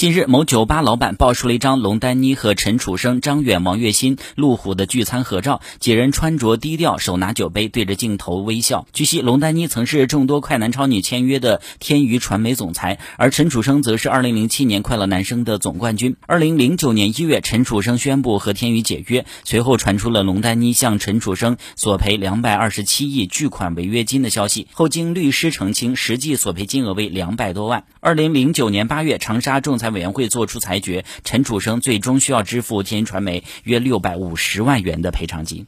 近日，某酒吧老板爆出了一张龙丹妮和陈楚生、张远、王栎鑫、陆虎的聚餐合照，几人穿着低调，手拿酒杯，对着镜头微笑。据悉，龙丹妮曾是众多快男超女签约的天娱传媒总裁，而陈楚生则是2007年快乐男声的总冠军。2009年1月，陈楚生宣布和天娱解约，随后传出了龙丹妮向陈楚生索赔227亿巨款违约金的消息，后经律师澄清，实际索赔金额为两百多万。2009年8月，长沙仲裁。委员会作出裁决，陈楚生最终需要支付天娱传媒约六百五十万元的赔偿金。